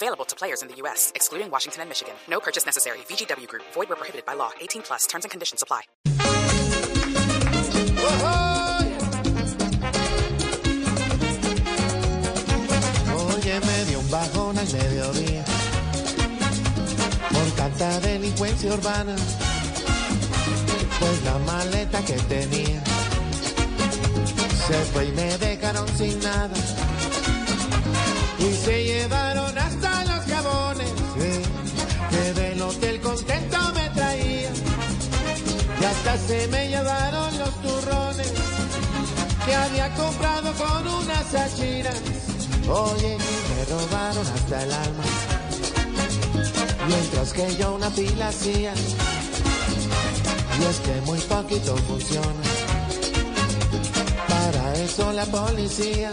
Available to players in the U.S., excluding Washington and Michigan. No purchase necessary. VGW Group. Void where prohibited by law. 18 plus. Terms and conditions apply. Oye, me dio un bajón al mediodía por tanta delincuencia urbana. Pues la maleta que tenía se fue y me dejaron sin nada. Hasta se me llevaron los turrones que había comprado con unas achiras. Oye, me robaron hasta el alma. Mientras que yo una pila hacía. Y es que muy poquito funciona. Para eso la policía.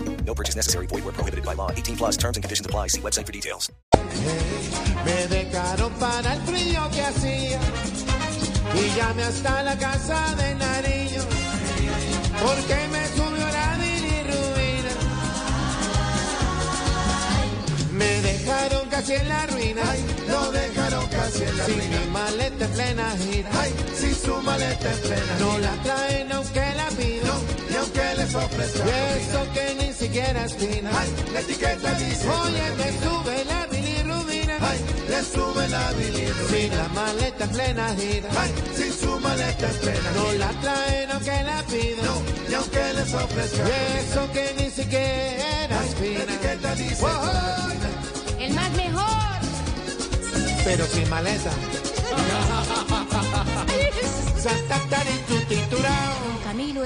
No purchase necessary. Void where prohibited by law. 18 plus terms and conditions apply. See website for details. Me dejaron para el frío que hacía y llamé hasta la casa de Nariño porque me subió la bilirrubina. Me dejaron casi en la ruina, lo dejaron casi en la sin mi maleta en plena gira, sin su maleta en plena no la traen aunque la pido, y aunque les ofrezca y eso que ni es fina, la etiqueta dice, oye me sube la bilirrubina, le sube la bilirrubina, sin la maleta en plena gira, sin su maleta en plena no la traen aunque la pido, y aunque les ofrezca. Y eso que ni siquiera es fina, la etiqueta dice, El más mejor. pero sin maleta. Santa. Camilo